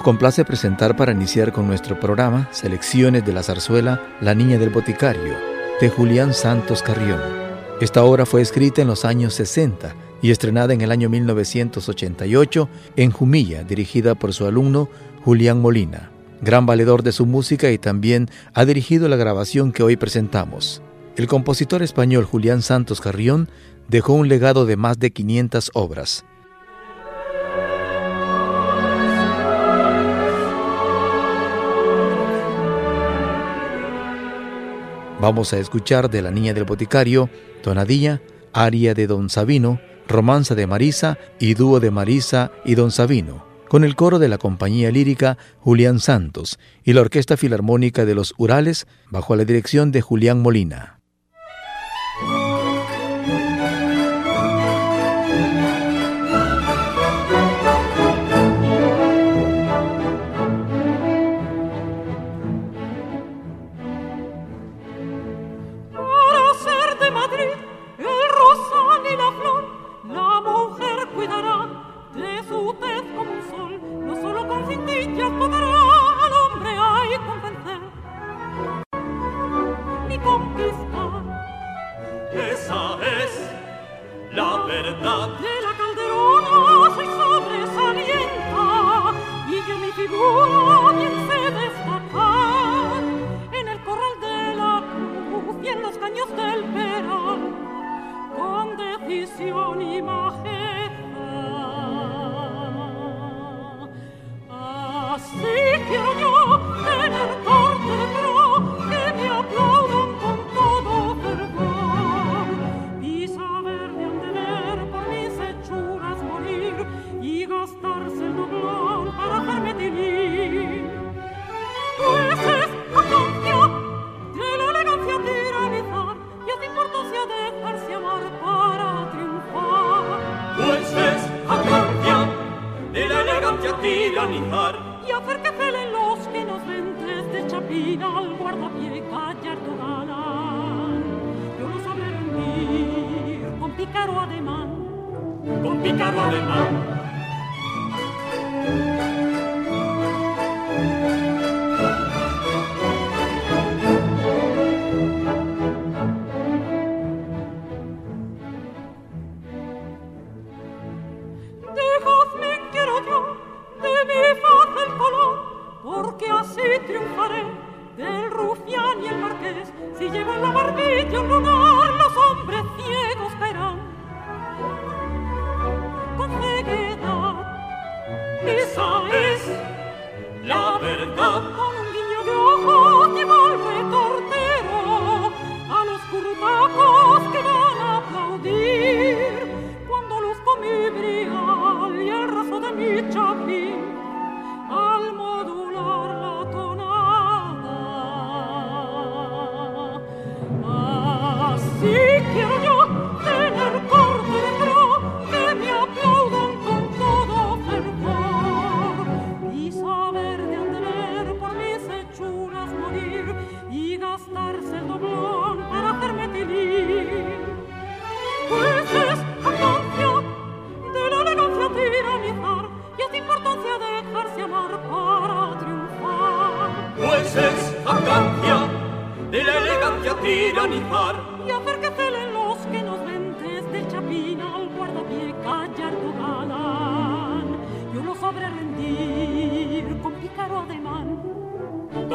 Nos complace presentar para iniciar con nuestro programa selecciones de la zarzuela La Niña del Boticario, de Julián Santos Carrión. Esta obra fue escrita en los años 60 y estrenada en el año 1988 en Jumilla, dirigida por su alumno Julián Molina, gran valedor de su música y también ha dirigido la grabación que hoy presentamos. El compositor español Julián Santos Carrión dejó un legado de más de 500 obras. Vamos a escuchar de La Niña del Boticario, Tonadilla, Aria de Don Sabino, Romanza de Marisa y Dúo de Marisa y Don Sabino, con el coro de la compañía lírica Julián Santos y la Orquesta Filarmónica de los Urales bajo la dirección de Julián Molina.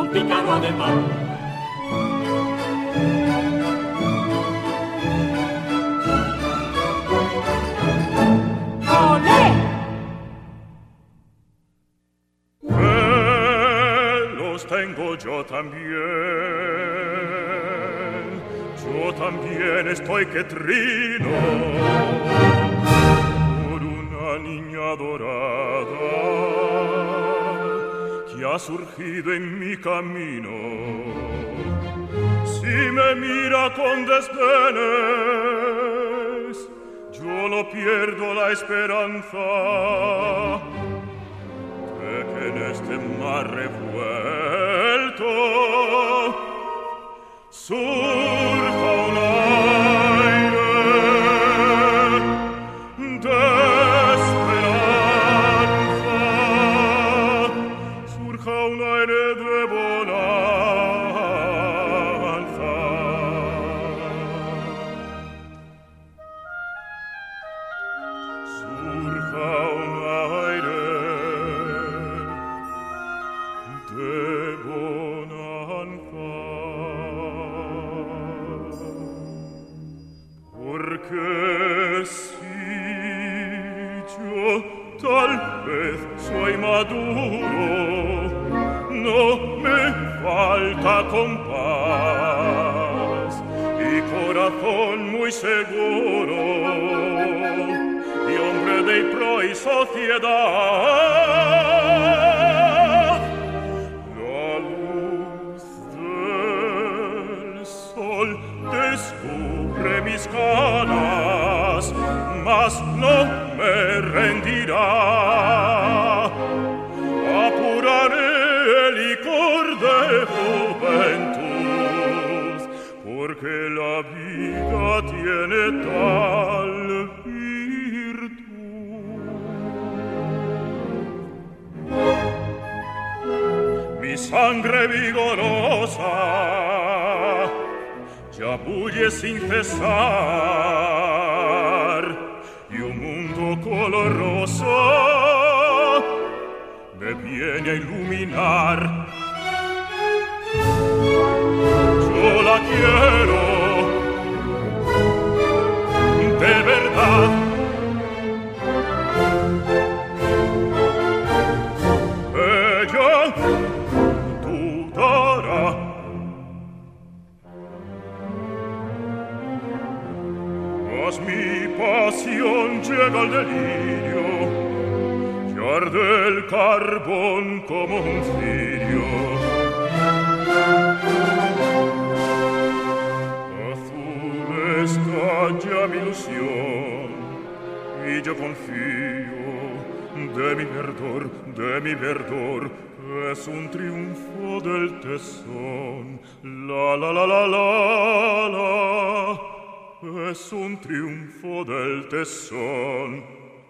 Pícaro ademán. los tengo yo también. Yo también estoy que trino por una niña dorada ha surgido en mi camino. Si me mira con desdenes, yo no pierdo la esperanza de que en este mar revuelto surja rendirà. Appurare licor de juventus porque la vida tiene tal virtud. Mi sangre vigorosa ya bulle sin cesar color rosso me viene a iluminar yo la quiero de verdad. Llega al delirio que arde el carbón como un cirio. Azul está ya mi ilusión y yo confío de mi verdor, de mi verdor. Es un triunfo del tesón. La la la la la la es un triunfo del tesón.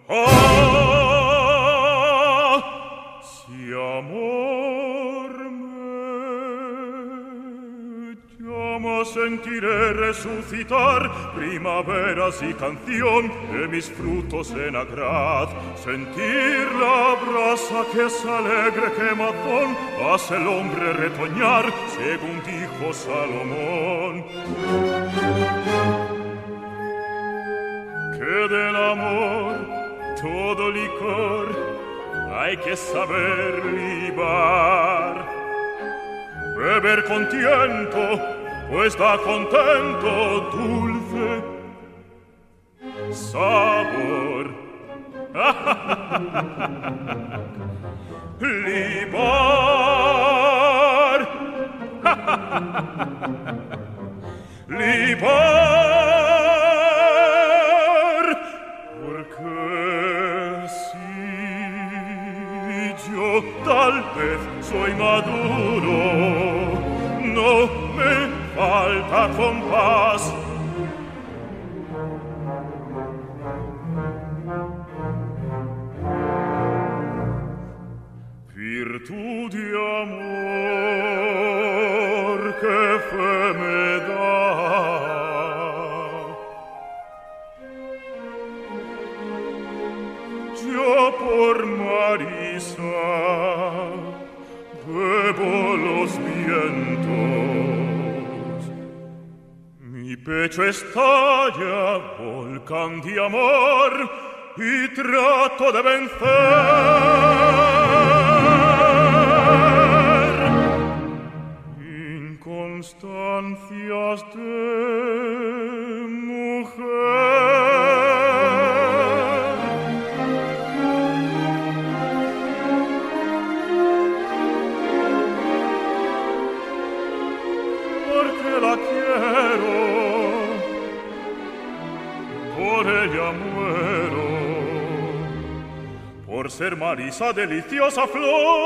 Ah, si amor me llama, sentiré resucitar primaveras y canción de mis frutos en agrad. Sentir la brasa que es alegre quemazón hace el hombre retoñar, según dijo Salomón. Que del amor todo licor hay que saber libar. Beber con pues da contento dulce sabor. libar. libar. fresco maduro, no me falta compás, pecho estalla volcán de amor y trato de vencer. Inconstancias de Marisa deliciosa flor.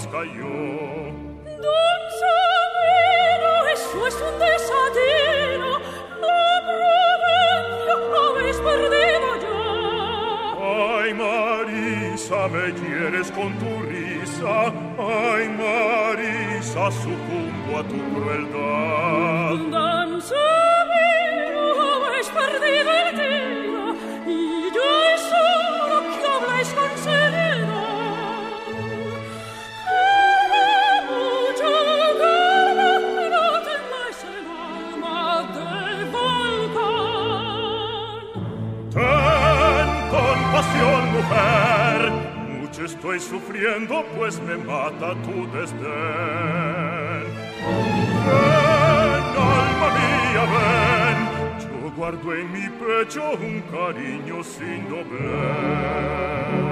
las cayó. Eso es un desatino, la Provencio habéis perdido ya. Ay, Marisa, me quieres con tu risa, ay, Marisa, sucumbo a tu crueldad. Danza. mucho estoy sufriendo, pues me mata tu desdén. Ven, alma mía, ven, yo guardo en mi pecho un cariño sin doblez.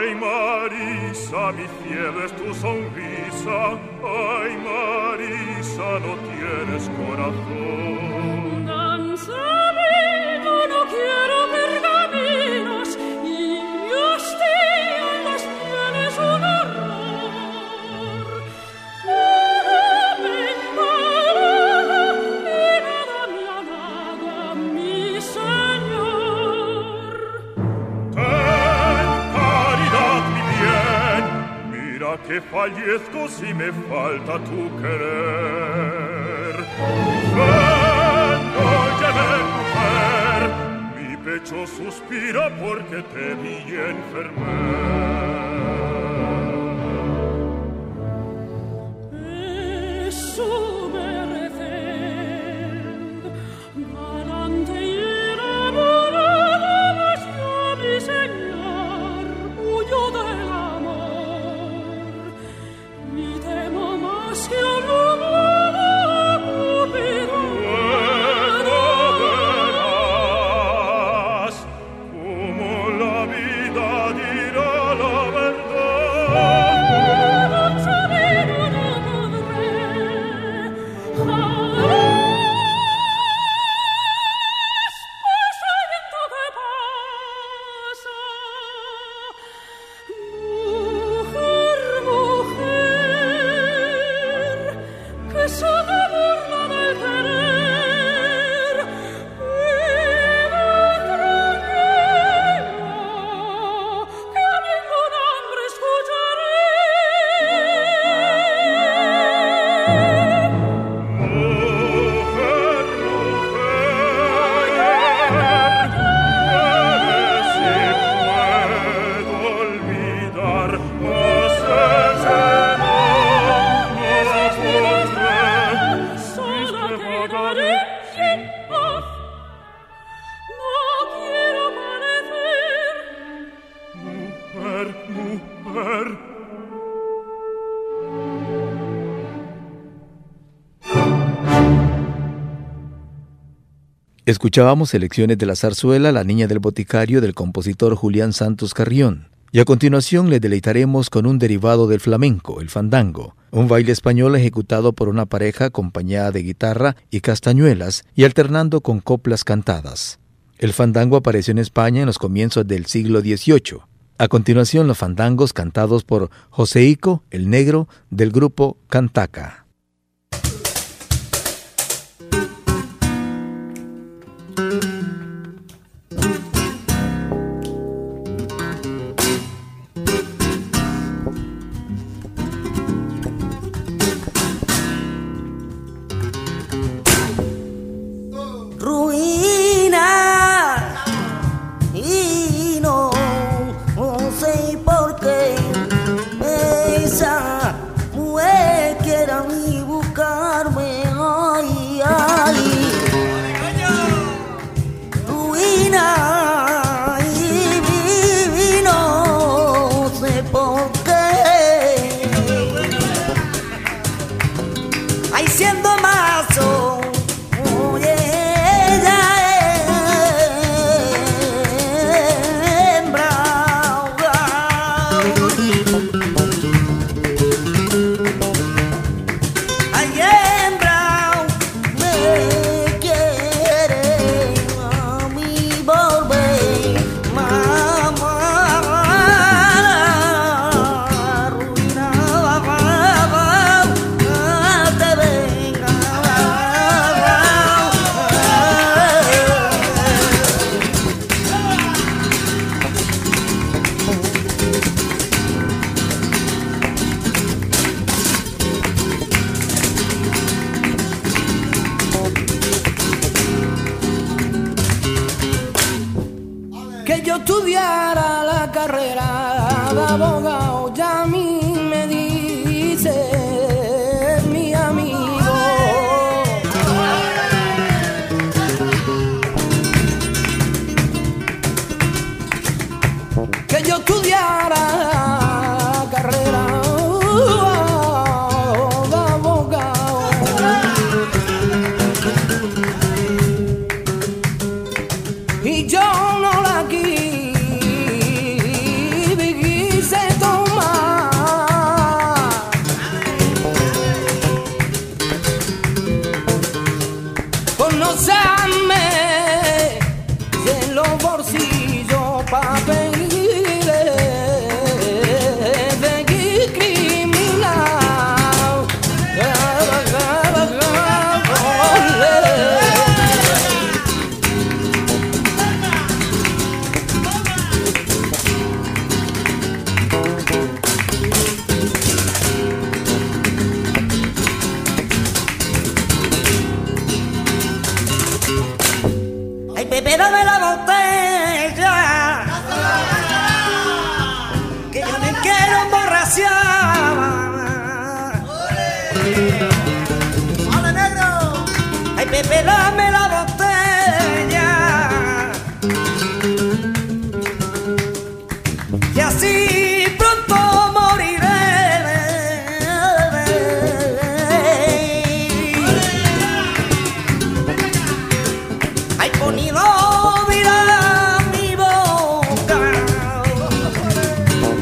Ay, Marisa, mi cielo es tu sonrisa. Ay, Marisa, no tienes corazón. No quieres. che fallezco si me falta tu querer. Ven, óyeme, mujer, mi pecho suspira porque te vi enfermar. Escuchábamos selecciones de la zarzuela La Niña del Boticario del compositor Julián Santos Carrión. Y a continuación le deleitaremos con un derivado del flamenco, el fandango, un baile español ejecutado por una pareja acompañada de guitarra y castañuelas y alternando con coplas cantadas. El fandango apareció en España en los comienzos del siglo XVIII. A continuación los fandangos cantados por Joseico, el negro, del grupo Cantaca.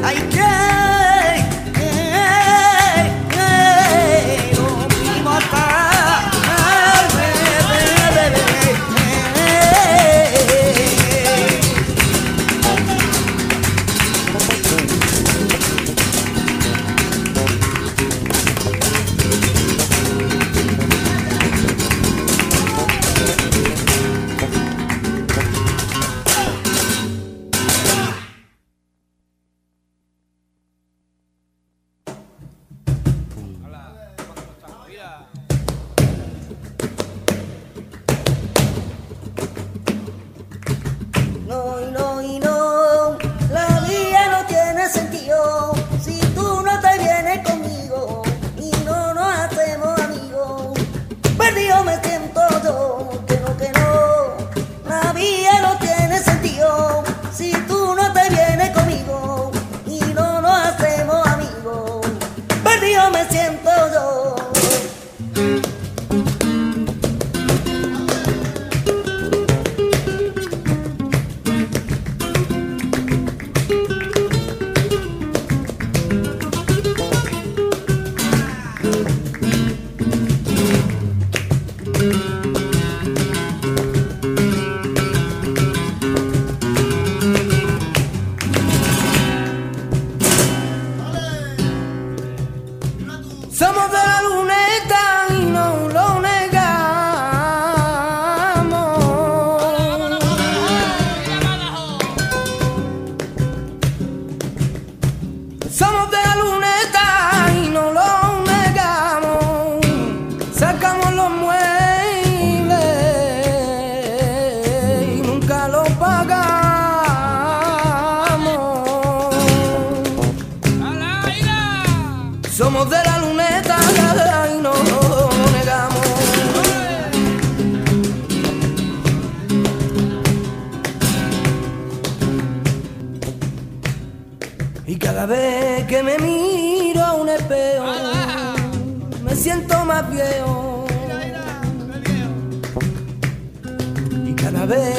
ai que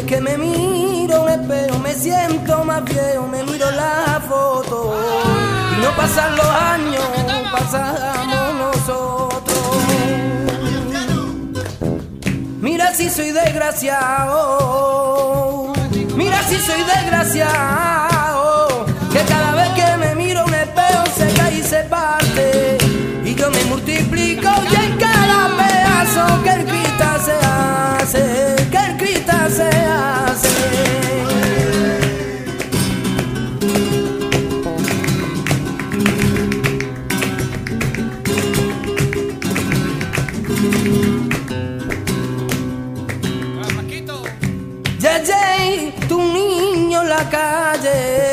que me miro un espejo me siento más viejo, me miro la foto y no pasan los años, pasamos nosotros. Mira si soy desgraciado, mira si soy desgraciado, se cae y se yo me multiplico y en cada pedazo que el cristal se hace. calle.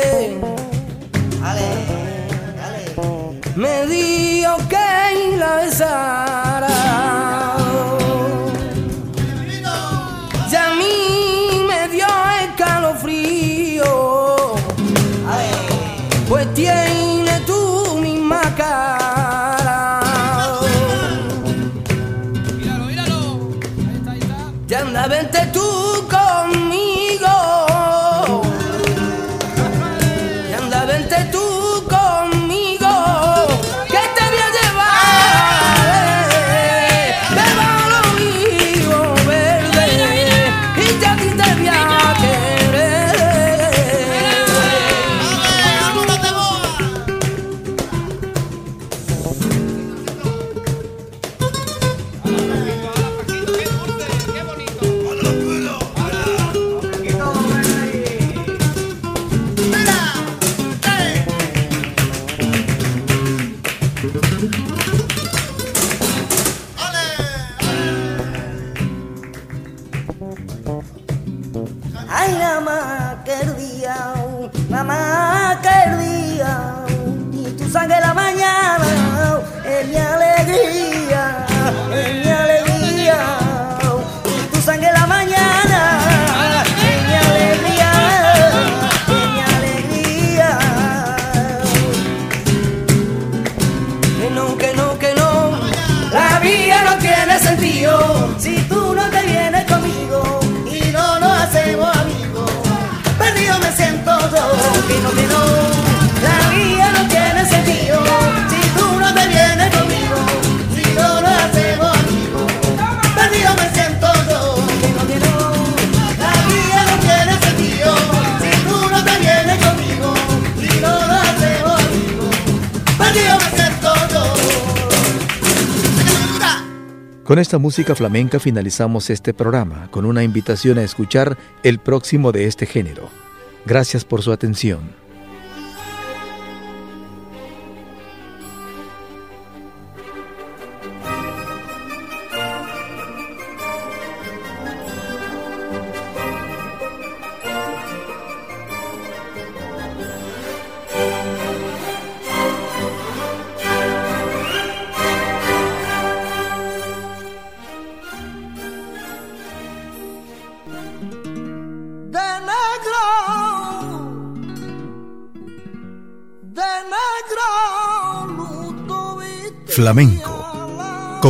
Con esta música flamenca finalizamos este programa con una invitación a escuchar el próximo de este género. Gracias por su atención.